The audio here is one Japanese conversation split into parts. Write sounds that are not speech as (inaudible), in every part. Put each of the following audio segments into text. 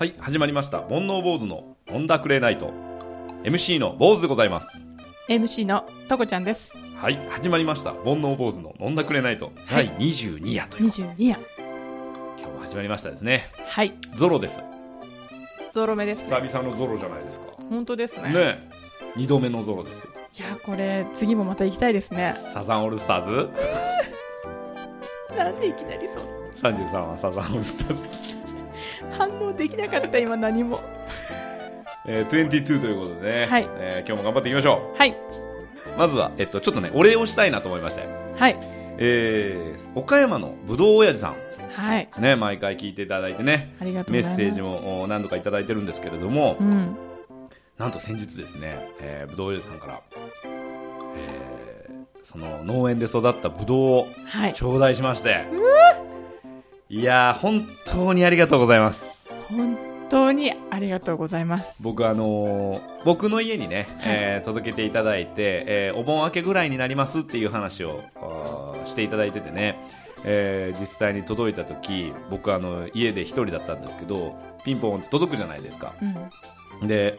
はい、始まりました。煩悩坊主の飲んだくれナイト。MC の坊主でございます。MC のとこちゃんです。はい、始まりました。煩悩坊主の飲んだくれナイト。はい第22夜という。22夜。今日も始まりましたですね。はい。ゾロです。ゾロ目です、久ね。々のゾロじゃないですか。本当ですね。ねえ。二度目のゾロですよ。いや、これ、次もまた行きたいですね。サザンオールスターズ？(laughs) なんでいきなりそう。33はサザンオールスターズ。反応できなかった、今何も。えー、22ということでね、はいえー今日も頑張っていきましょはい。う。まずは、えっと、ちょっとね、お礼をしたいなと思いまして。はい。えー、岡山のぶどう親父さん。はい。ね、毎回聞いていただいてね、ありがとうございます。メッセージもお何度かいただいてるんですけれども、うん。なんと先日ですね、えー、ぶどう親父さんから、えー、その農園で育ったぶどうをはい。頂戴しまして、いやー、本当にありがとうございます。本当にありがとうございます。僕あのー僕の家にね、えー届けていただいて、えーお盆明けぐらいになりますっていう話をしていただいててね、えー実際に届いた時僕あの家で一人だったんですけどピンポンって届くじゃないですかうん。で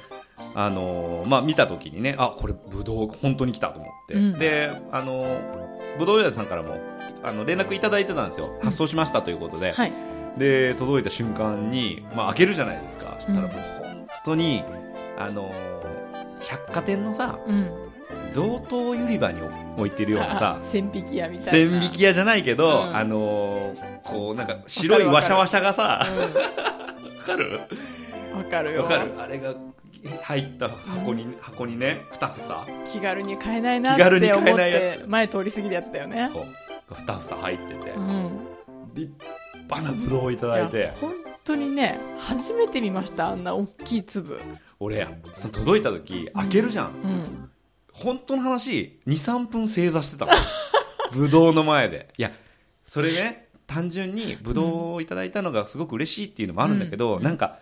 あのーまあ見た時にねあこれぶどう本当に来たと思って、うんであのーぶどう屋さんからもあの連絡いただいてたんですよ発送しましたということで、はい。で届いた瞬間に、まあ、開けるじゃないですかそしたらもう本当に、あのー百貨店のさうん。贈答売り場に置いてるようなさあ (laughs) 千匹屋みたいな。千匹屋じゃないけど、うんあのーこうなんか白いワシャワシャがさわかるうん。わかる？よ。わかる？あれが入った箱に、箱にねふたふさ気軽に買えないなって思って、前通り過ぎるやつだよね。そうふたふさ入ってて、うん。立派なぶどうをいただいて。本当にね初めて見ましたあんな大きい粒。俺やその届いた時開けるじゃん、うん。本当の話23分正座してたのぶどうの前で。いやそれね単純にぶどうをいただいたのがすごく嬉しいっていうのもあるんだけど、なんか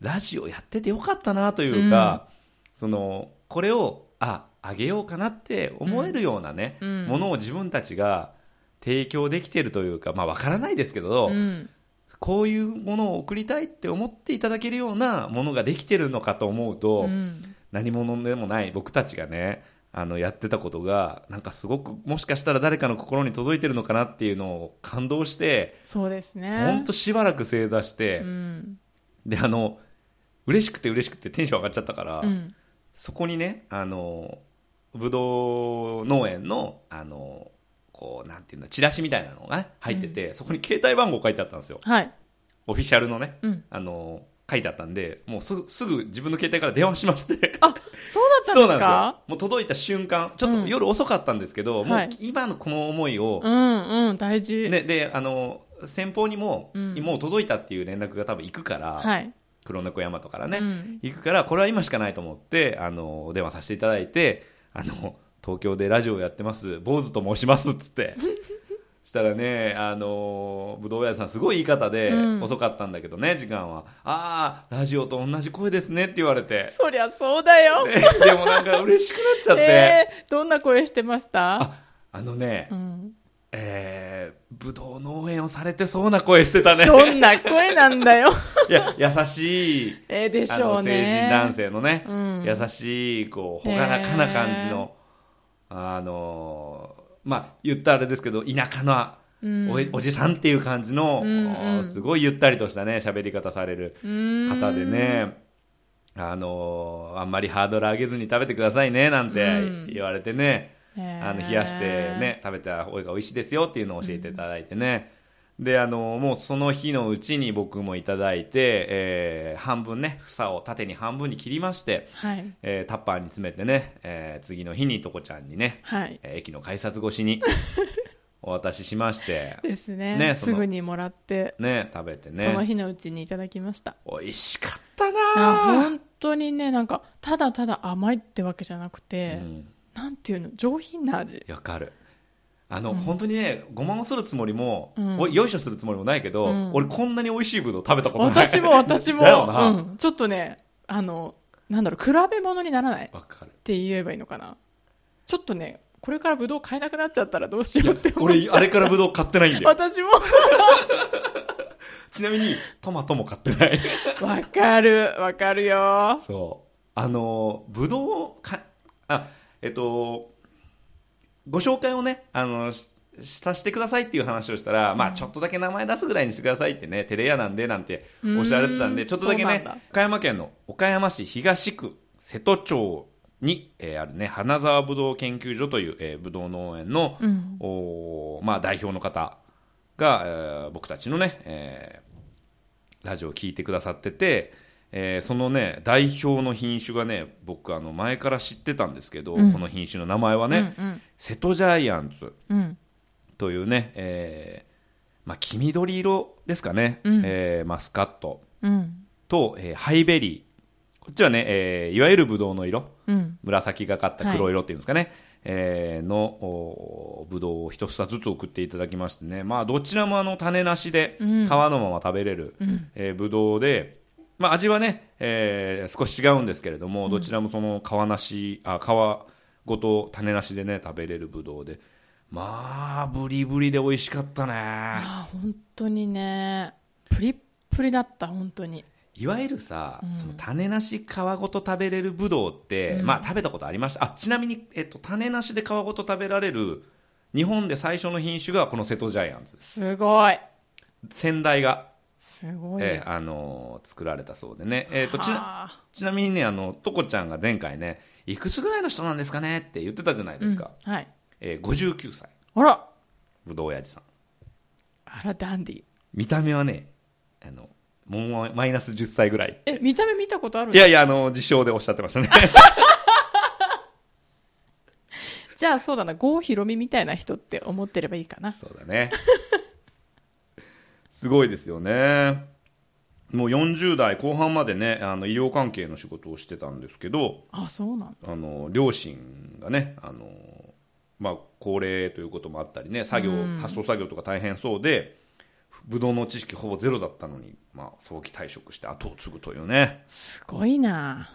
ラジオやっててよかったなというか、そのこれをああげようかなって思えるようなね、うん。ものを自分たちが提供できてるというかまあわからないですけど、うん。こういうものを送りたいって思っていただけるようなものができてるのかと思うと、うん。何者でもない。僕たちがねあのやってたことがなんかすごくもしかしたら誰かの心に届いてるのかなっていうのを感動してそうですね。本当しばらく正座して、うん。であの嬉しくて嬉しくてテンション上がっちゃったから、うん。そこにねあのぶどう農園のあのこうなんていうのチラシみたいなのが、ね、入ってて、そこに携帯番号書いてあったんですよ。はい。オフィシャルのねうん。あの書いてあったんでもうすすぐ自分の携帯から電話しまして。あそうだったんですか？もう届いた瞬間ちょっうん。と夜遅かったんですけど、もはい。う今のこの思いを、うんうん大事。ね、であの先方にも、うん。もう届いたっていう連絡が多分行くから、はい。黒猫山とからね、うん。行くからこれは今しかないと思ってあのお電話させていただいてあの東京でラジオやってます。坊主と申しますっつって。(laughs) したらねあのぶどう屋さんすごい言い方で、うん。遅かったんだけどね時間は。ああラジオと同じ声ですねって言われて、そりゃそうだよ。ねでもなんか嬉しくなっちゃって、えーどんな声してました？ああのね、うん。えー、ぶどう農園をされてそうな声してたね。どんな声なんだよ。(laughs) いや優しいえーでしょうね。成人男性のね、うん。優しいこう朗らかな感じの、あのーまあ言ったらあれですけど田舎のうん。お,、おじさんっていう感じの、うんうんすごいゆったりとしたね喋り方されるうん方でね、あのーあんまりハードル上げずに食べてくださいねなんてうん。言われてね、へー。あの冷やしてね食べた方が美味しいですよっていうのを教えていただいてね、であのもうその日のうちに僕もいただいて、えー半分ね房を縦に半分に切りまして、はい。えータッパーに詰めてね、えー次の日にとこちゃんにね、はい。えー駅の改札越しに (laughs) お渡ししましてですね。ねすぐにもらってね食べてね。その日のうちにいただきました。美味しかったあ。な本当にねなんかただただ甘いってわけじゃなくて、うん。なんていうの上品な味。わかるあの、本当にねごまをするつもりも、うん。およいしょするつもりもないけど、うん。俺こんなに美味しいぶどう食べたことない。私も私も、(laughs) ちょっとねあのなんだろう比べ物にならないっわかる。て言えばいいのかな。ちょっとねこれからブドウ買えなくなっちゃったらどうしようって思っちゃう。俺あれからぶどう買ってないんだよ。私も。ちなみにトマトも買ってない。わかる、わかるよ。そう。あのぶどうかあえっとご紹介をねあのしさせてくださいっていう話をしたら、まあちょっとだけ名前出すぐらいにしてくださいってねテレ屋なんでなんておっしゃられてたんでちょっとだけね岡山県の岡山市東区瀬戸町に、えーあるね花沢ぶどう研究所という、えー、ぶどう農園の、うん。おーまあ、代表の方が、えー僕たちのね、えーラジオを聞いてくださってて、えーそのね代表の品種がね僕あの前から知ってたんですけど、うんこの品種の名前はね、うん瀬戸ジャイアンツうん。うん。というね、えーまあ、黄緑色ですかね、うんえーマスカットうん。と、えーハイベリーこっちはね、えーいわゆるブドウの色うん。紫がかった黒色っていうんですかね、えーのおぶどうを一房ずつ送っていただきましてね、まあ、どちらもあの種なしで皮うんのまま食べれる、うん。えーぶどうで、まあ、味はね、えー少し違うんですけれども、どちらもその皮なしあ皮ごと種なしでね食べれるぶどうで。まあブリブリで美味しかったね。あー本当にね、プリップリだった、本当に。いわゆるさ、うん。その種なし皮ごと食べれるぶどうって、うん。まあ食べたことありました。あちなみに、えっと、種なしで皮ごと食べられる日本で最初の品種がこの瀬戸ジャイアンツ。ですすごい。先代が、すごい。よ。えーあのー作られたそうでね、えっとちなはあちなみにねあのとこちゃんが前回ねいくつぐらいの人なんですかねって言ってたじゃないですか、うんはい。えー59歳あら、ぶどう親父さん。あら、ダンディ。見た目はねあのもうマイナス10歳ぐらい。え、見た目見たことあるいやいやあの自称でおっしゃってましたね。(laughs) じゃあそうだな、郷ひろみみたいな人って思ってればいいかな。そうだねすごいですよねもう40代後半までねあの医療関係の仕事をしてたんですけどあ、そうなんだ。あの両親がねあの、まあ、高齢ということもあったりね作業、うん発送作業とか大変そうでブドウの知識ほぼゼロだったのに、まあ、早期退職して後を継ぐというねすごいな。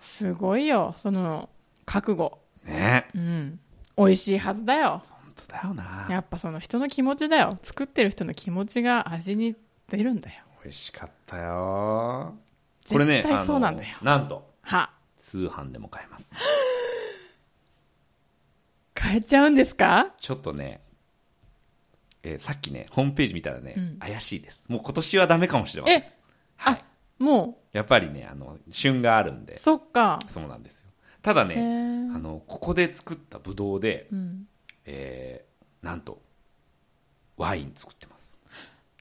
すごいよ、その、覚悟。ねうん。美味しいはずだよ。だよな。やっぱその人の気持ちだよ。作ってる人の気持ちが味に出るんだよ。美味しかったよ。これね絶対そうなんだよ。なんとは。通販でも買えます。(laughs) 変えちゃうんですか？ちょっとね、えーさっきねホームページ見たらね、うん。怪しいです。もう今年はダメかもしれません。え、はい、もやっぱりねあの旬があるんでう、そっか。そうなんですよ。ただへねー。あのここで作ったブドウで、うん。えーなんとワイン作ってます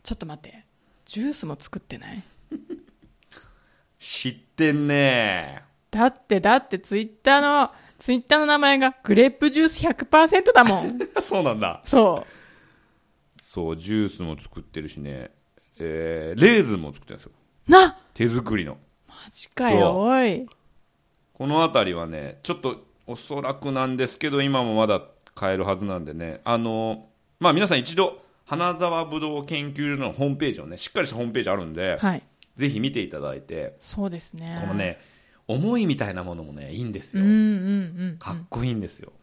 ちょっと待って。ジュースも作ってない？知ってんねだって、だって、ツイッターの、ツイッターの名前がグレープジュース100%だもん。(laughs) そうなんだそそうジュースも作ってるしね、えーレーズンも作ってるんですよう。な手作りのマジかよ、おい。この辺りはねちょっとおそらくなんですけど今もまだ買えるはずなんでねあのまあ皆さん一度花沢ぶどう研究所のホームページをねしっかりしたホームページあるんで、はい。ぜひ見ていただいてそうですね。この。ね思いみたいなものもねいいんですよ、うんうんうん。かっこいいんですよ、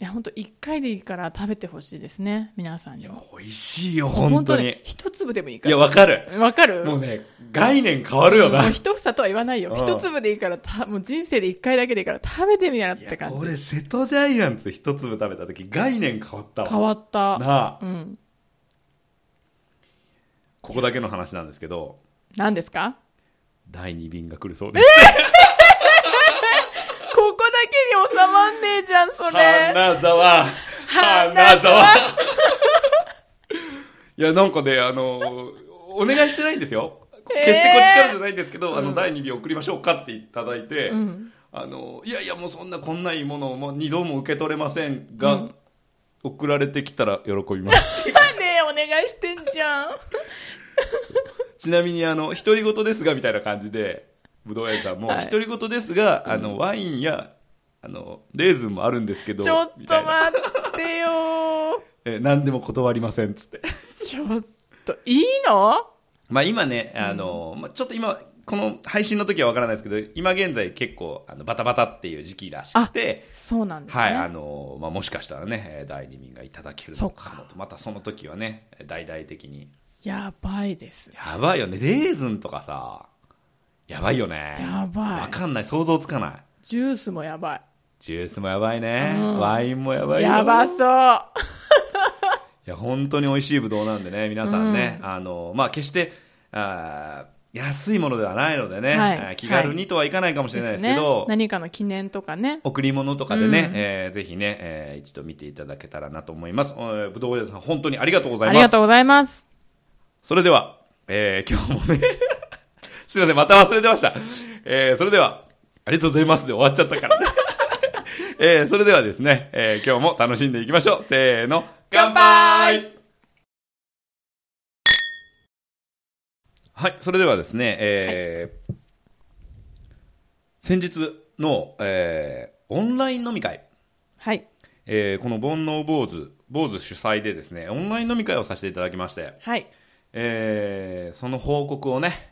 いや、本当一回でいいから食べてほしいですね。皆さんにも。美味しいよ本当にね一粒でもいいから。いやわかるわかる？もうね概念変わるよな、もう一房とは言わないよ。うん一粒でいいからた、もう人生で一回だけでいいから食べてみなって感じ。俺瀬戸ジャイアンツ一粒食べた時概念変わったわ変わった。なあうん。ここだけの話なんですけど何ですか？第2便が来るそうですこ (laughs) こだけに収まんねえじゃん、それ。花沢。花沢。いやなんかねあのお願いしてないんですよ。決してこっちからじゃないんですけど、あの第2便送りましょうかっていただいて、うん。あのいやいやもうそんなこんないいものをもう2度も受け取れませんが、うん。送られてきたら喜びます。(laughs) ねえ、お願いしてんじゃん。(laughs) ちなみにあの独り言ですがみたいな感じでぶどう屋さんもはい独り言ですが、あのワインやあのレーズンもあるんですけどちょっとみたいな待ってよ。(laughs) え何でも断りませんっつってちょっと、いいの？まあ今ね、あの、まあちょっと今、この配信の時はわからないですけど、今現在結構あのバタバタっていう時期らしくて、そうなんですね。はい、あの、まあもしかしたらね、えー第二便がいただけるのかもと、またその時はね、大々的にやばいです。やばいよね。レーズンとかさ、やばいよね。やばいわかんない。想像つかない。ジュースもやばジュースもやばいね。うんワインもやばい。いよ。やばそう。(laughs) いや、本当に美味しいぶどうなんでね、皆さんね、あの、まあ、決して、あー安いものではないのでね、はい気軽にとはいかないかもしれないですけど、ね。何かの記念とかね。贈り物とかでね、うんえーぜひね、えー一度見ていただけたらなと思います。えーぶどう屋さん、本当にありがとうございます。ありがとうございます。それでは、えー今日もね、(laughs) すいません、また忘れてました。えーそれでは、ありがとうございますで終わっちゃったから。(laughs) えーそれではですね、えー今日も楽しんでいきましょう。せーの、乾杯はい、それではですね、えー先日の、えーオンライン飲み会、はい。えーこの煩悩坊主、坊主主催でですね、オンライン飲み会をさせていただきまして、はい。えーその報告をね、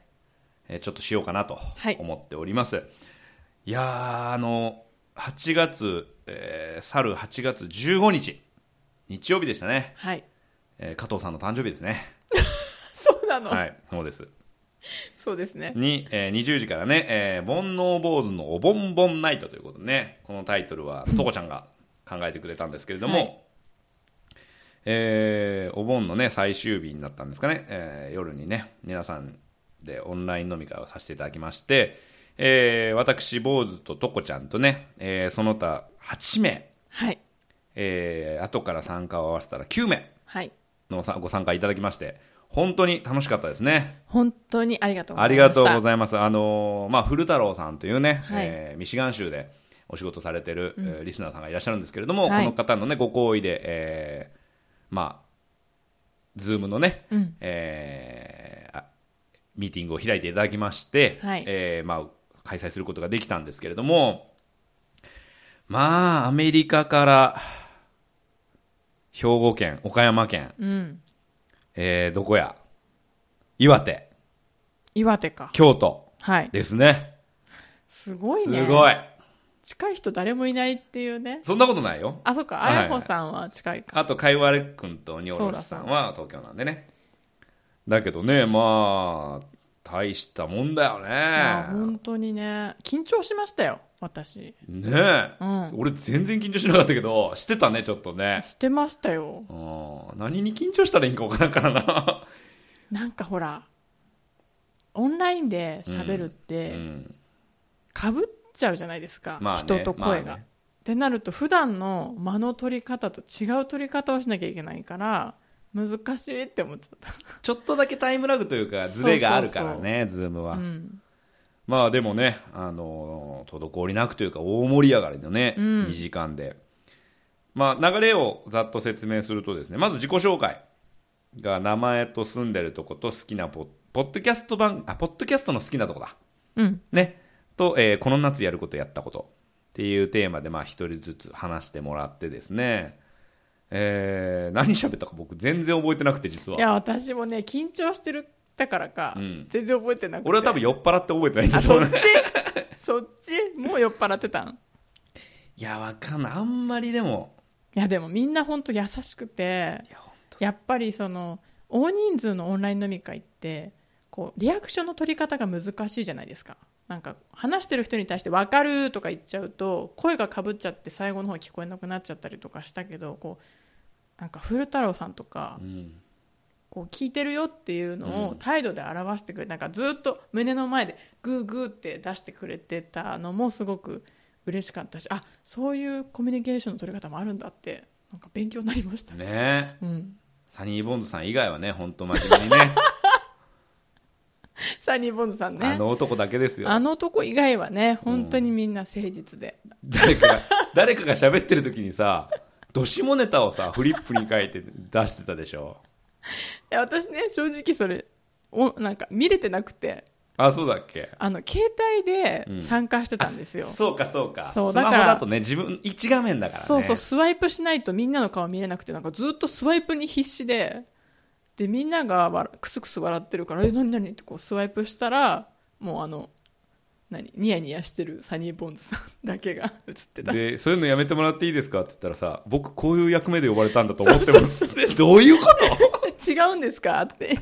えーちょっとしようかなとはい思っております。い、やー、あの、8月、えー去る8月15日、日曜日でしたね。はい。えー加藤さんの誕生日ですね。(laughs) そうなの、はい、そうです。そうですね。に、えー20時からね、えー煩悩坊主のおぼんぼんナイトということでね、このタイトルはとこちゃんが考えてくれたんですけれども、はいえーお盆のね、最終日になったんですかね、えー夜にね、皆さんでオンライン飲み会をさせていただきまして、えー私、坊主ととこちゃんとね、えーその他8名、はい。えー後から参加を合わせたら9名はい。のさご参加いただきまして、本当に楽しかったですね。本当にありがとうござありいました。がとうございます。あのーまあ、古太郎さんというね、はいえーミシガン州でお仕事されてる、えーリスナーさんがいらっしゃるんですけれども、はいこの方のね、ご好意で、えーまあ、 Zoom のね、うんえーあミーティングを開いていただきまして、はいえーまあ、開催することができたんですけれども、まあ、アメリカから、兵庫県、岡山県、うん。えーどこや？岩手、岩手か。京都はい。ですね。すごいね。すごい。近い人誰もいないっていうね。そんなことないよ。あ、そっか。はいあやほさんは近いか。あと、かいわれくんとにおろしさんは東京なんでね。だけどね、まあ、大したもんだよね。本当にね。緊張しましたよ、私。ねえ、うん。俺全然緊張しなかったけど、してたね、ちょっとね。してましたよ。うん何に緊張したらいいんかわからんからな。(laughs) なんかほら、オンラインで喋るっうて、ん。かぶっちゃうじゃないですか。まあね人と声が。まあねってなると、普段の間の取り方と違う取り方をしなきゃいけないから、難しいって思っちゃった。ちょっとだけタイムラグというか、ズレがあるからね、ズームは。うん。まあでもね、あの滞りなくというか大盛り上がりのね、うん2時間で。まあ流れをざっと説明するとですね、まず自己紹介が名前と住んでるとこと好きなポッポッドキャスト版、あ、ポッドキャストの好きなとこだ。うん。ね。と、えーこの夏やることやったことっていうテーマでまあ一人ずつ話してもらってですね、えー何喋ったか僕全然覚えてなくて実は。いや、私もね、緊張してる、だからか、うん全然覚えてなくて。俺は多分酔っ払って覚えてないんだあ、と思うそっち？そっち？もう酔っ払ってたん？いや、わかんない。あんまりでも、いや、でもみんな本当優しくて、やっぱりその、大人数のオンライン飲み会って、こう、リアクションの取り方が難しいじゃないですか。なんか、話してる人に対して分かるとか言っちゃうと、声がかぶっちゃって最後の方聞こえなくなっちゃったりとかしたけど、こう、なんか古太郎さんとかう、ん。こう聞いてるよっていうのをうん態度で表してくれなんかずっと胸の前でグーグーって出してくれてたのもすごく嬉しかったしあそういうコミュニケーションの取り方もあるんだってなんか勉強になりましたね。ねうん、サニーボンズさん以外はね、本当真面目にね、(laughs) サニーボンズさんねあの男だけですよ。あの男以外はね本当にみんな誠実で、誰かが、誰かが喋ってる時にさ、どしもネタをさ、フリップに書いて出してたでしょ？いや私ね正直それおなんか見れてなくてあ、そうだっけ？あの携帯でうん参加してたんですよ、そうか、そうか。そうスマホだからだとね、自分、一画面だからね。そうそう、スワイプしないとみんなの顔見れなくて、なんかずっとスワイプに必死で、で、みんながわクスクス笑ってるから、え、何何？ってこうスワイプしたら、もうあの、何ニヤニヤしてるサニーボンズさんだけが (laughs) 映ってた。で、そういうのやめてもらっていいですかって言ったらさ、僕こういう役目で呼ばれたんだと思ってます。(laughs) どういうこと？(laughs) 違うんですかって。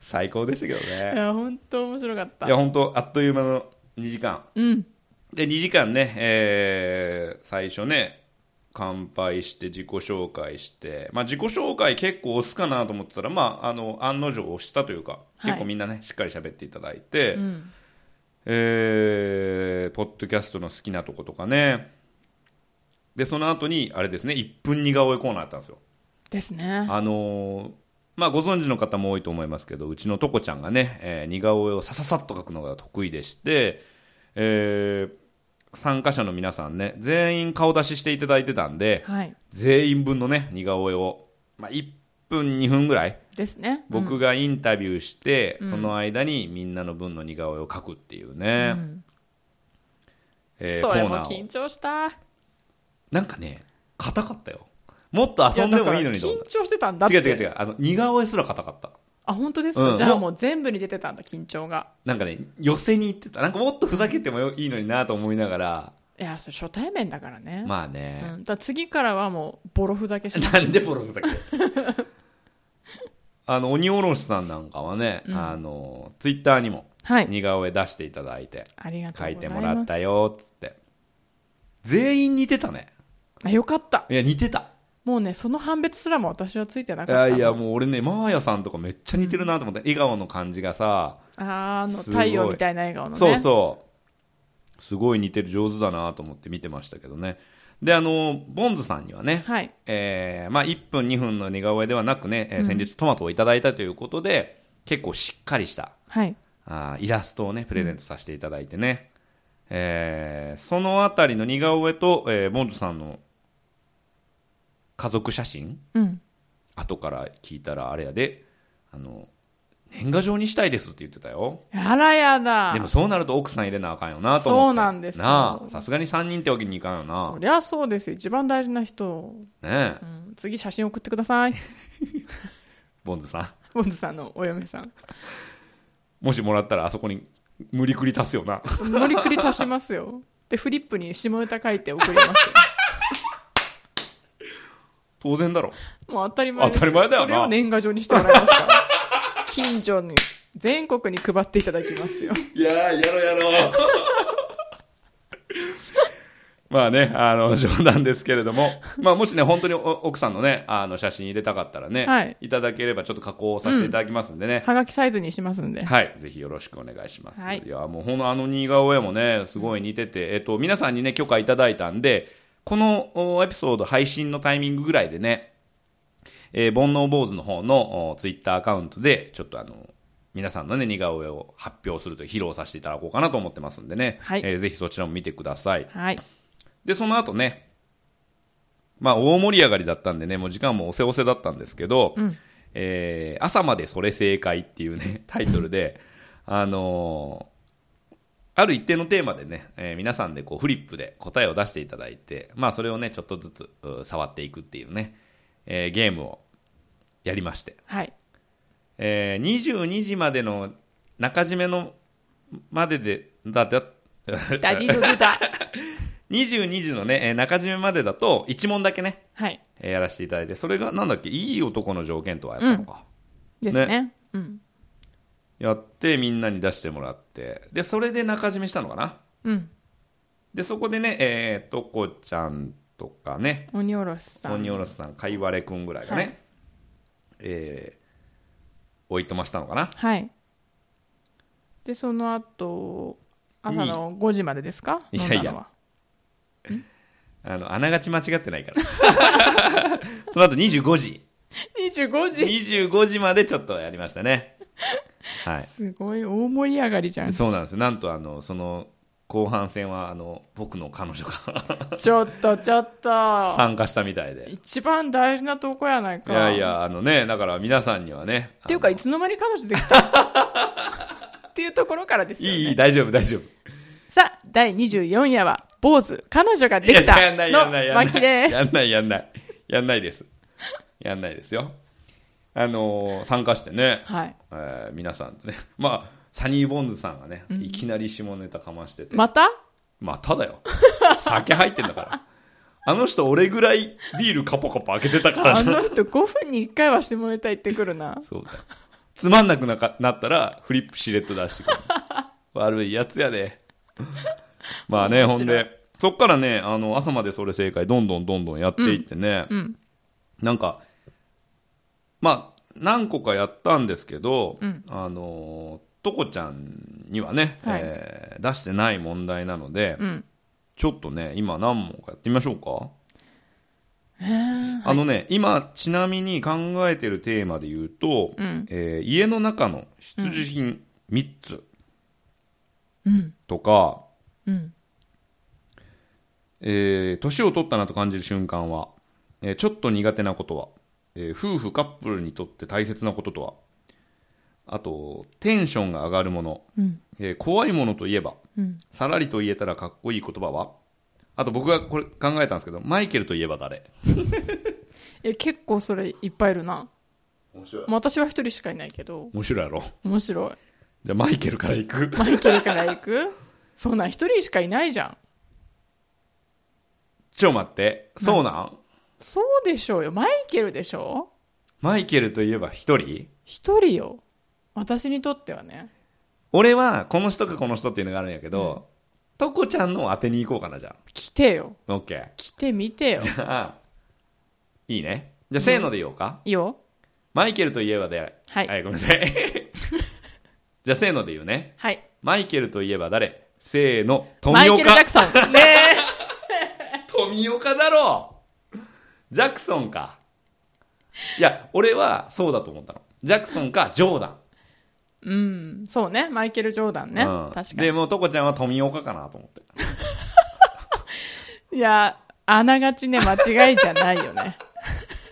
最高でしたけどいねや本当面白かった。いや本当あっという間の2時間。うん。で2時間ね、えー最初ね乾杯して自己紹介して、まあ、自己紹介結構押すかなと思ってたら、まあ、あの案の定押したというか、はい。結構みんなねしっかり喋っていただいて、うんえーポッドキャストの好きなとことかね。でその後にあれですね1分似顔絵コーナーあったんですよ。ですね。あのーまあご存知の方も多いと思いますけどうちのとこちゃんがね、えー似顔絵をさささっと描くのが得意でして、えー参加者の皆さんね全員顔出ししていただいてたんではい。全員分のね似顔絵を、まあ、1分2分ぐらいですね。僕がインタビューして、その間にみんなの分の似顔絵を描くっていうね、えーそれも緊張した。なんかね硬かったよ。もっと遊んでもいいのに緊張してたんだたって。違う違う違う。あの似顔絵すら硬かった。あ本当ですか、うん。じゃあもう全部に出てたんだ緊張がなんかね寄せに行ってた。なんかもっとふざけてもよいいのになと思いながら。いやそれ初対面だからね、まあね、うん、だ次からはもうボロふざけしなんでボロふざけ？あの鬼おろしさんなんかはね、うん。あのツイッターにもはい。似顔絵出していただいてありがと書いうございます。てもらったよっつって。全員似てたね。あよかった。いや似てた。もうねその判別すらも私はついてないかやった。のいやもう俺ねマーヤさんとかめっちゃ似てるなと思って、笑顔の感じがさあーあのすごい。太陽みたいな笑顔のね。そうそう。すごい似てる上手だなと思って見てましたけどねであのボンズさんにはね、はい。えーまあ、1分2分の似顔絵ではなくね、えー先日トマトをいただいたということで、結構しっかりしたはい。あーイラストをねプレゼントさせていただいてね、えーそのあたりの似顔絵と、えーボンズさんの家族写真うん。後から聞いたらあれやであの年賀状にしたいですって言ってたよ。あらやだ。でもそうなると奥さん入れなあかんよなと思って。そうなんですよ。なあさすがに3人ってわけにいかんよな。そりゃそうですよ。一番大事な人、ねえ。うん、次写真送ってください。ボンズさん。ボンズさんのお嫁さん。もしもらったらあそこに無理くり足すよな。無理くり足しますよ。でフリップに下ネタ書いて送りますよ。当然だろ。もう当たり前当たり前だよな。それを年賀状にしてもらいますから近所に全国に配っていただきますよ。いやーやろやろ (laughs) まあね、あの、冗談ですけれども、まあもしね、本当にお奥さんのね、あの、写真入れたかったらね、はい。いただければちょっと加工させていただきますんでね、はがきサイズにしますんで。はい、ぜひよろしくお願いします。はい。い、や、もうほんのあの似顔絵もね、すごい似てて、えっと、皆さんにね、許可いただいたんで、このおエピソード配信のタイミングぐらいでね、えー、煩悩坊主の方のおツイッターアカウントで、ちょっとあの、皆さんのね、似顔絵を発表するという披露させていただこうかなと思ってますんでね、はい。えーぜひそちらも見てください。はい。で、その後ね、まあ、大盛り上がりだったんでね、もう時間もおせおせだったんですけど、うん。えー朝までそれ正解っていうね、(laughs) タイトルで、あのーある一定のテーマでね、えー皆さんでこうフリップで答えを出していただいて、まあ、それをね、ちょっとずつう触っていくっていうね、えーゲームをやりまして、はい。えー22時までの中締めのまでで、だ、だ、ダディドゥダ22時のね、えー中締めまでだと1問だけね、はい。えーやらせていただいて、それがなんだっけ、いい男の条件とはやったのか。ですね。うん。やって、みんなに出してもらって、で、それで中締めしたのかな。うん。で、そこでね、えー、とこちゃんとかね、鬼おろしさん。鬼おろしさん、かいわれくんぐらいがね、はいえーおいとましたのかな？はいでその後朝の5時までですか？いやいや (laughs) あの、あながち間違ってないから。(laughs) その後25時。25時25時までちょっとやりましたね。はい。すごい大盛り上がりじゃんそうなんですよ。なんと、あの、その、後半戦は、あの、僕の彼女が (laughs) ちょっとちょっと参加したみたいで。一番大事なとこやないかいやいや、あのね、だから皆さんにはね。っていうかいつの間に彼女できた？(laughs) っていうところからですよ、ね、いい、いい、大丈夫、大丈夫。さあ第24夜は坊主彼女ができたいややんない、やんない、やのんない。巻ですやんない、やんない。やんないです。やんないですよ。あのー参加してね、はいえー皆さんとね、まあ、サニーボンズさんがね、いきなり下ネタかましてて、また？まただよ。酒入ってんだから。あの人、俺ぐらいビールカポカポ開けてたからな。あの人5分に1回は下ネタ言ってくるな。そうだよ。つまんなくなかなったらフリップしれっと出してくる。(laughs) 悪いやつやで。まあねほんでそっからねあの朝までそれ正解どんどんどんどんやっていってね、うんなんかまあ何個かやったんですけど、うん。あのとこちゃんにはね、はい。えー出してない問題なので、うん。ちょっとね今何問かやってみましょうか。へーあのね、今、ちなみに考えてるテーマで言うと、うん。えー家の中の必需品3つうん。とか、うん。えー年を取ったなと感じる瞬間は、えーちょっと苦手なことは、えー夫婦カップルにとって大切なこととは、あと、テンションが上がるもの、うん。えー怖いものといえば、うん。さらりと言えたらかっこいい言葉は、あと僕がこれ考えたんですけど、マイケルといえば誰？(laughs) え結構それいっぱいいるな。面白い。まあ私は一人しかいないけど。面白いやろ？面白い。じゃあマイケルからいく。マイケルから行く？(laughs) そんなん一人しかいないじゃん。ちょ待って、そうなん？そうでしょうよ。マイケルでしょマイケルといえば一人？一人よ私にとってはね俺はこの人かこの人っていうのがあるんやけど、トコちゃんのを当てに行こうかな、じゃ来てよあ。オッケー。来てみてよじゃあ、いいね。じゃあ、せーので言おうか。いいよマイケルといえばで、はいごめんなさい。(laughs) じゃあ、せーので言うね。はいマイケルといえば誰？せーの、富マイケル・ジャ岡。クソン (laughs) ね富岡だろジャクソンか。いや、俺はそうだと思ったの。ジャクソンか、ジョーダン。うん。そうね。マイケル・ジョーダンね、うん。確かに。でもうトコちゃんは富岡かなと思って。(laughs) いやあながちね間違いじゃないよね。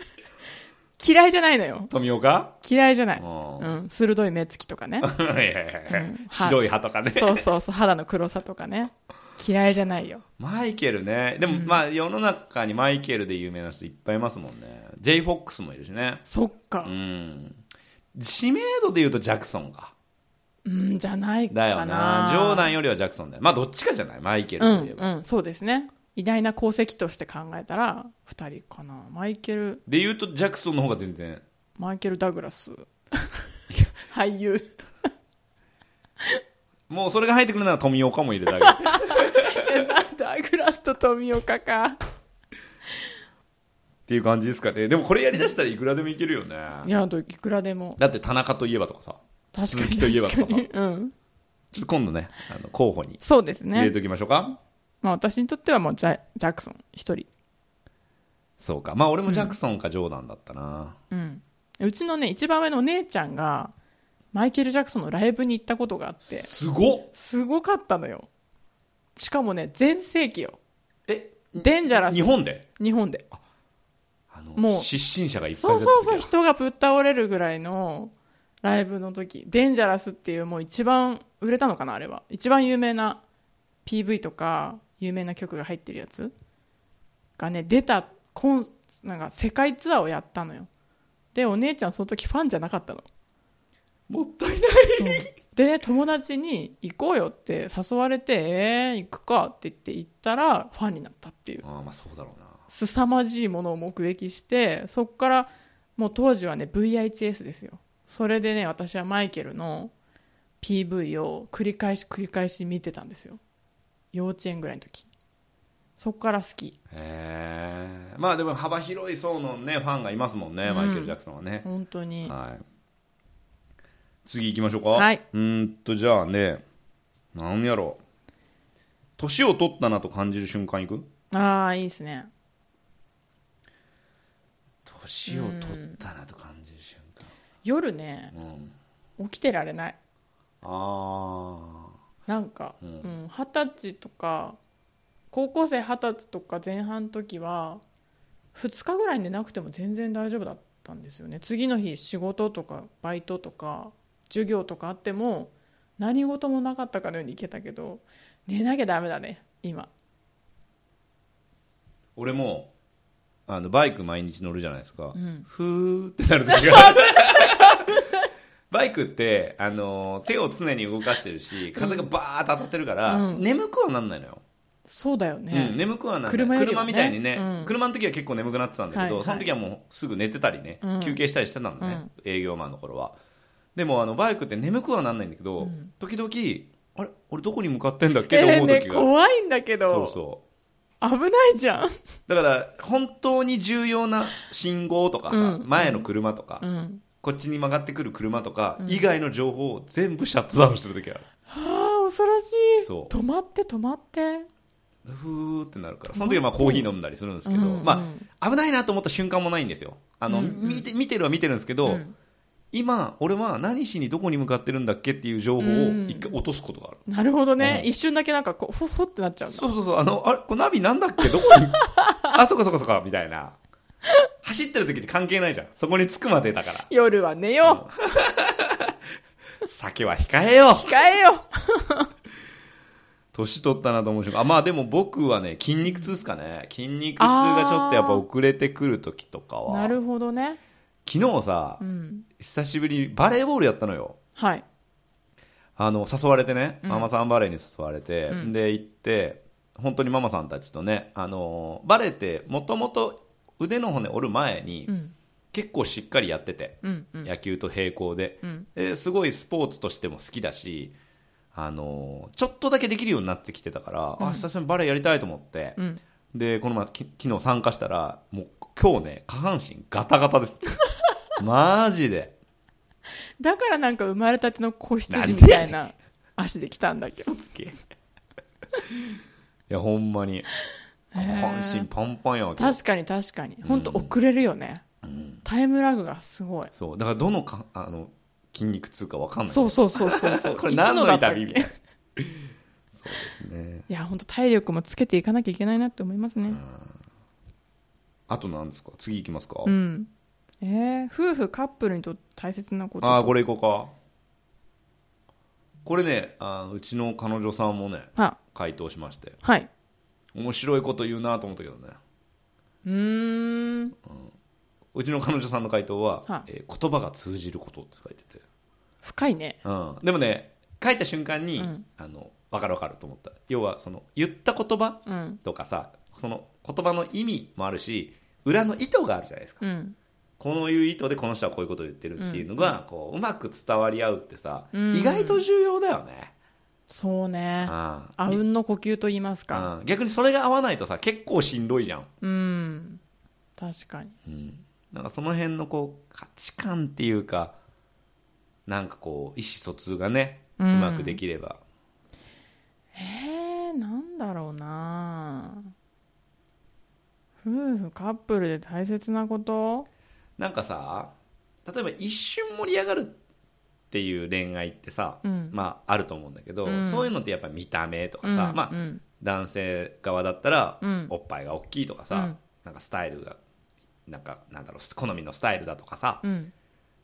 (laughs) 嫌いじゃないのよ。富岡？嫌いじゃない、うん。うん、鋭い目つきとかね。は (laughs) いはいはいはいうん。白い歯とかね。そうそうそう肌の黒さとかね。嫌いじゃないよ。マイケルね。でも、まあ、世の中にマイケルで有名な人いっぱいいますもんね。J フォックスもいるしね。そっか。うん。知名度で言うとジャクソンか。うんじゃないかなだよな。ジョーダンよりはジャクソンだよ。まあ、どっちかじゃないマイケルうんといえば。うんそうですね偉大な功績として考えたら2人かなマイケルで言うとジャクソンの方が全然。マイケル・ダグラス俳優 (laughs) もうそれが入ってくるなら富岡もいるだけ。(laughs) ダグラスと富岡かっていう感じですかね。でもこれやりだしたらいくらでもいけるよね。いやあといくらでもだって田中といえばとかさ。確かに鈴木といえばとかさ。確かにうんちょっと今度ね、あの候補にそうですね入れておきましょうか。まあ私にとってはもうジャジャクソン一人そうか。まあ俺もジャクソンかジョーダンだったな。うんうちのね一番上のお姉ちゃんがマイケル・ジャクソンのライブに行ったことがあってすごっすごかったのよしかもね全盛期よえデンジャラス日本で？日本であのもう失神者がいっぱいそうそうそう人がぶっ倒れるぐらいのライブの時。デンジャラスっていうもう一番売れたのかなあれは。一番有名な PV とか有名な曲が入ってるやつ。がね出たコンなんか世界ツアーをやったのよ。でお姉ちゃんその時ファンじゃなかったの。もったいない。そう。でね友達に行こうよって誘われてえー、行くかって言って行ったらファンになったっていう。ああまあそうだろうな凄まじいものを目撃してそこからもう当時はね VHS ですよ。それでね私はマイケルの PV を繰り返し繰り返し見てたんですよ。幼稚園ぐらいの時。そこから好き。へえまあでも幅広い層のねファンがいますもんね、うん。マイケル・ジャクソンはね、本当に。はい。次行きましょうか。はい。うーんとじゃあねなんやろ。う年を取ったなと感じる瞬間いく？ああいいですね年を取ったなと感じる瞬夜ね間うん。起きてられない。あなんかううんん二十、歳とか高校生二十歳とか前半の時は2日ぐらい寝なくても全然大丈夫だったんですよね。次の日仕事とかバイトとか授業とかあっても何事もなかったかのように行けたけど寝なきゃダメだね今。俺もあのバイク毎日乗るじゃないですか、ん。ふーってなる時が (laughs) バイクって、あの手を常に動かしてるし体がバーッと当たってるから、うん。眠くはなんないのよ、そうだよね、うん、眠くはなんない。車ね。みたいにね、うん。車の時は結構眠くなってたんだけど、はいはい。その時はもうすぐ寝てたりね、うん。休憩したりしてたのね、うん。営業マンの頃は。でもあのバイクって眠くはなんないんだけど、うん。時々あれ？俺どこに向かってんだっけ？ってえーね思う時が、怖いんだけど。そうそ危ないじゃん、うだから本当に重要な信号とかさ、うん。前の車とか、うん、こっちに曲がってくる車とかうん。以外の情報を全部シャットダウンしてる時ある、ああ恐ろしい。そう。止まって止まって。ふーってなるから。その時はまあコーヒー飲んだりするんですけど、うんうん。まあ危ないなと思った瞬間もないんですよ。あの、うんうん。見て見てるは見てるんですけど、うん今俺は何しにどこに向かってるんだっけっていう情報をうん。一回落とすことがある、なるほどね、うん。一瞬だけなんかこうふっふってなっちゃうそうそうそう。あのあれこれナビなんだっけ？どこに？(laughs) あそこそこそこみたいな。走ってる時って関係ないじゃん。そこに着くまでだから。夜は寝よ (laughs) 酒は控えよう。う控えよ (laughs) 年取ったなと思う瞬間。あまあでも僕はね筋肉痛っすかね。筋肉痛がちょっとやっぱ遅れてくる時とかは。うなるほどね。昨日さ、うん久しぶりにバレーボールやったのよ。はい。あの誘われてね、うん。ママさんバレーに誘われて、うん。で行って本当にママさんたちとねあのバレーってもともと腕の骨折る前にうん。結構しっかりやってて、うんうん。野球と並行で。うん。ですごいスポーツとしても好きだしあのちょっとだけできるようになってきてたから、うん。あ久しぶりにバレーやりたいと思って、うん。でこの前き昨日参加したらもう今日ね下半身ガタガタです (laughs) マジで。だからなんか生まれたての子羊みたいな足で来たんだけど。つけ。いやほんまに。下半身パンパンやわけ。確かに確かに。本当遅れるよね、タイムラグがすごい。そう。だからどのかあの筋肉痛かわかんない。そうそうそうそうそう。(laughs) これ何の痛み？みたいな。そうですね。いや本当体力もつけていかなきゃいけないなって思いますね。あと何ですか？次行きますか、うんえー、夫婦カップルにとって大切なことああこれ行こうか。これねあうちの彼女さんもねあ回答しまして。はい。面白いこと言うなと思ったけどね。うーん。うちの彼女さんの回答は、はえー言葉が通じることって書いてて、深いね。うん、でもね書いた瞬間に、うん。あの分かる分かると思った。要はその言った言葉うん。とかさその言葉の意味もあるし裏の意図があるじゃないですか。うんこういう意図でこの人はこういうことを言ってるっていうのが、こううまく伝わり合うってさ、うん。意外と重要だよね、そうね。ああうんの呼吸と言いますか。うん。逆にそれが合わないとさ結構しんどいじゃん、うん。確かに。うん、なんかその辺のこう価値観っていうかなんかこう意思疎通がねううんまくできれば、えー、なんだろうな。夫婦カップルで大切なこと？なんかさ例えば一瞬盛り上がるっていう恋愛ってさ、うん。まああると思うんだけど、うん。そういうのってやっぱ見た目とかさ、まあうん。うん男性側だったら、うん。おっぱいが大きいとかさ、うん。なんかスタイルがなんかなんだろう好みのスタイルだとかさ、うん。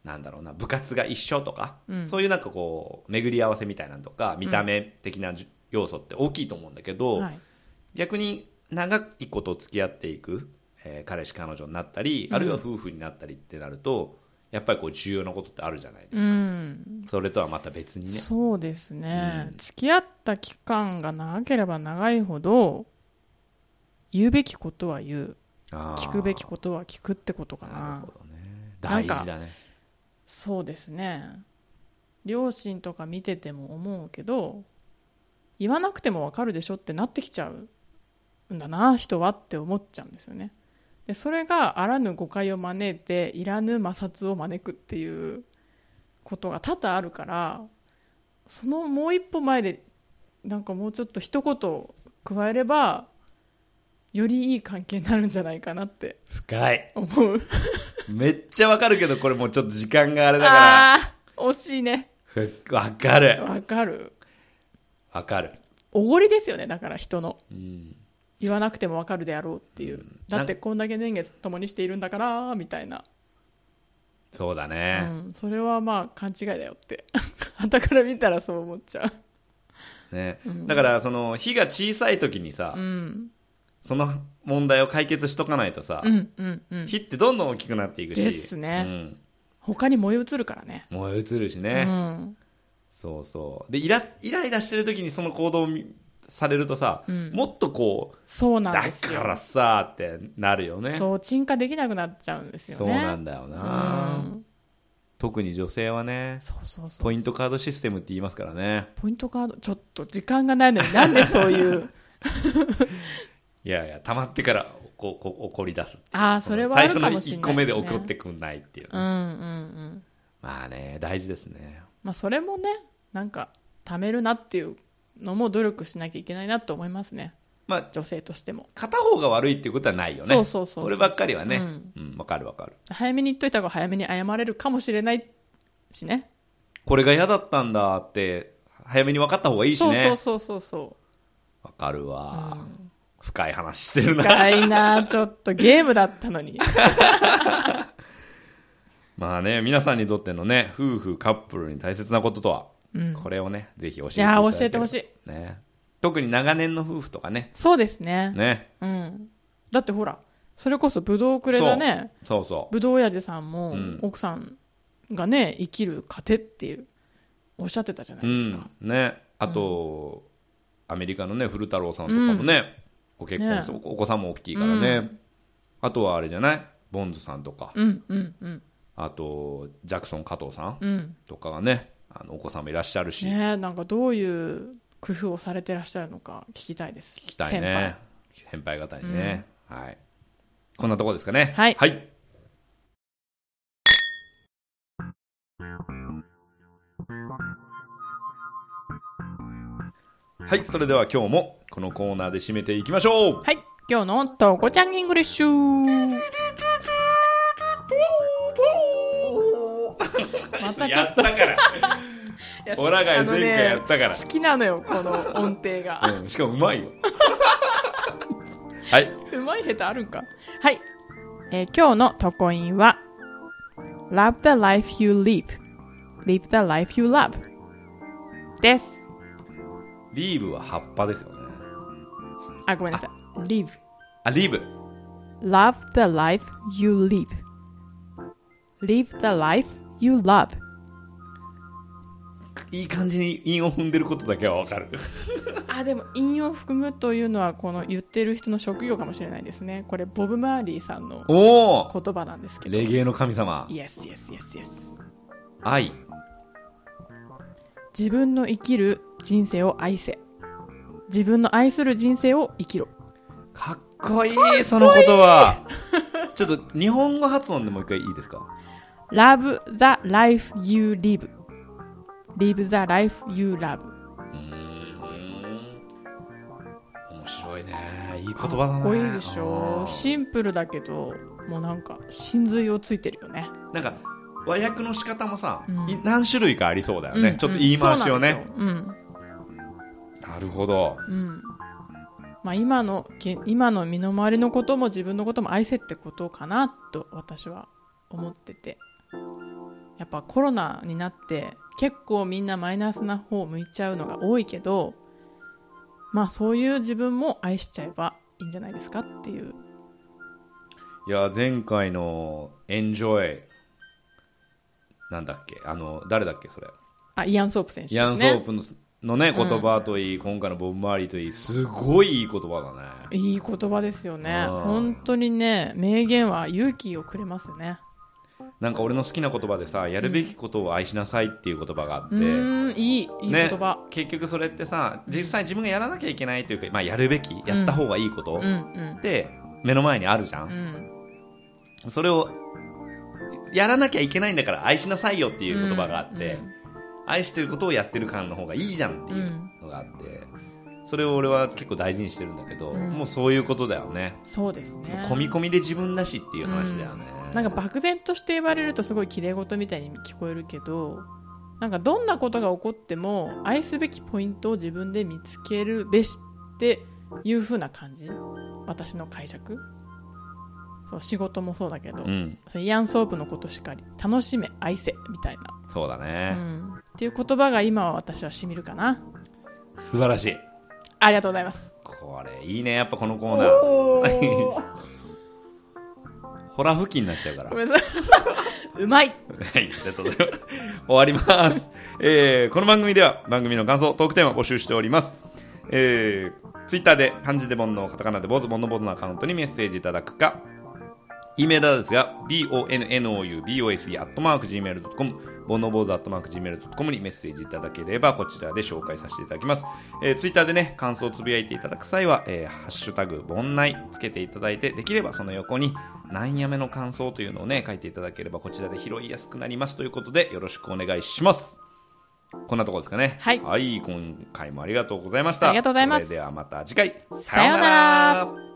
なんだろうな部活が一緒とか、うん。そういうなんかこう巡り合わせみたいなのとか見た目的なじ要素って大きいと思うんだけど、はい。逆に長いこと付き合っていく、えー彼氏彼女になったり、うん。あるいは夫婦になったりってなるとやっぱりこう重要なことってあるじゃないですうか、ん。それとはまた別にね。そうですね、うん。付き合った期間が長ければ長いほど言うべきことは言う。聞くべきことは聞くってことかな。なるほどね。大事だね。そうですね。両親とか見てても思うけど言わなくても分かるでしょってなってきちゃうんだな人はって思っちゃうんですよねでそれがあらぬ誤解を招いていらぬ摩擦を招くっていうことが多々あるからそのもう一歩前でなんかもうちょっと一言加えればよりいい関係になるんじゃないかなって深い。思う。めっちゃわかるけどこれもうちょっと時間があれだかあー惜しいね。わかる。わかる。わかる。おごりですよねだから人の。うん言わなくてもわかるであろうっていう、ん。だってこんだけ年月共にしているんだからみたいな、そうだうね、ん、それはまあ勘違いだよって。(laughs) 傍から見たらそう思っちゃね。うん。だからその火が小さい時にさ、ううん。その問題を解決しとかないとさ、うんうんうん。火ってどんどん大きくなっていくし。ですね。うん。他に燃え移るからね。燃え移るしうね、ん。そうそう。でイライライラしてる時にその行動を見されるとさ、うん。もっとこそううだなんですよ。からさってなるよね。そう沈下できなくなっちゃうんですよね。そうなんだよな、うん。特に女性はねそうそうそうポイントカードシステムって言いますからね。ポイントカードちょっと時間がないのになんでそういう。いやいや溜まってからここ怒り出すああそれはあるかもしれない最初の1個目でね怒ってくんないっていうね、うんうんうん。まあね大事ですね。まあそれもねなんか貯めるなっていうのも努力しなきゃいけないなと思いますね。まあ女性としても。片方が悪いっていうことはないよね。そうそうそうこればっかりはね。うん。うんわ、かるわかる。早めに言っといた方が早めに謝れるかもしれないしね。これが嫌だったんだって早めに分かった方がいいしね。そうそうそうそう。わかるわ、うん。深い話してるな。深いなちょっとゲームだったのに。(laughs) まあね皆さんにとってのね夫婦カップルに大切なこととは、うん。これをねぜひ教えてい教えてほしい、いね、特に長年の夫婦とかね。そうですね。ね。うん。だってほらそれこそブドウくれたねそうそう。ブドウ親父さんもうん。奥さんがね生きる糧っていうおっしゃってたじゃなういですか、ん。ね。あと、アメリカのね古太郎さんとかもね、ご結婚して、ね。お子さんも大きいからね、うあとはあれじゃない？ボンズさんとか、うんうんうん。あとジャクソン加藤さん。とかがねあのお子さんもいらっしゃるし、ねえなんかどういう工夫をされてらっしゃるのか聞きたいです。聞きたいね。先輩。方にね、はい。こんなところですかね。はい。はい。はいそれでは今日もこのコーナーで締めていきましょう。はい。今日のとこちゃんイングリッシュ。またちょやっとったからオラが前回やったから、好きなのよこの音程が。(laughs) うん、しかもうまいよ。(laughs) はい。うまい下手あるんか？はい、えー今日のとこインは Love the life you live. Live the life you love. です。リーブは葉っぱですよね。あごめんなさい。Live あ、リーブ。Love the life you live. Live the life you love いい感じに韻を踏んでることだけはわかる。(laughs) あでも韻を含むというのはこの言ってる人の職業かもしれないですね。これボブ・マーリーさんのおお言葉なんですけど。レゲエの神様。Yes, yes, yes, yes. 愛。自分の生きる人生を愛せ。自分の愛する人生を生きろ。かっこいい、その言葉。ちょっと日本語発音でもう一回いいですか？Love the life you live Live the life you love うーん。面白いね。いい言葉だな。かっこいいでしょうんシンプルだけどもうなんか真髄をついてるよねなんか、和訳の仕方もさ、うんい何種類かありそうだよね。うんちょっと言い回しをね。うんなるほど。うんまあ、今のけ今の身の回りのことも自分のことも愛せってことかなと私は思っててやっぱコロナになって結構みんなマイナスな方を向いちゃうのが多いけどまあそういう自分も愛しちゃえばいいんじゃないですかっていう。いや、前回の Enjoy、なんだっけ？あの、誰だっけそれ？あイアン・ソープ選手イアン・ソープののね、言葉といい、今回のボブ・マーリーといい、すごいいい言葉だね。いい言葉ですよね。うん。本当にね名言は勇気をくれますねなんか俺の好きな言葉でさ、やるべきことを愛しなさいっていう言葉があって、うーんいいいい言ね葉、結局それってさ、実際自分がやらなきゃいけないというか、まあやるべき、やった方がいいことうんうん。って目の前にあるじゃ。うん。んそれを、やらなきゃいけないんだから愛しなさいよっていう言葉があって、うん愛してることをやってる感の方がいいじゃんっていうのがあって、それを俺は結構大事にしてるんだけど、うん。もうそういうことだよね。そうですね。込み込みで自分だしっていう話だよね。なんか漠然として言われるとすごい綺麗事みたいに聞こえるけどなんかどんなことが起こっても愛すべきポイントを自分で見つけるべしっていう風な感じ？私の解釈？そう仕事もそうだけど、うん、イアン・ソープのことしかり。楽しめ愛せみたいな、そうだうね、ん、っていう言葉が今は私はしみるかな。素晴らしい。ありがとうございます。これいいね、やっぱこのコーナー。(laughs) ホラ吹きになっちゃうから。ごめんなさいうまいはい、ありがとうございます。終わります。えー、この番組では番組の感想、トークテーマを募集しております。えー、ツイッターで漢字で煩悩、カタカナで坊主、煩悩坊主のアカウントにメッセージいただくか、E メールアドレスが bonoubose.gmail.com ボノボーズ .gmail.com にメッセージいただければこちらで紹介させていただきます。えー、ツイッターでね、感想をつぶやいていただく際は、えー、ハッシュタグ、ボンナイつけていただいて、できればその横に何やめの感想というのをね、書いていただければこちらで拾いやすくなりますということでよろしくお願いします。こんなところですかね。はい。はい、今回もありがとうございました。ありがとうございます。それではまた次回。さようなら。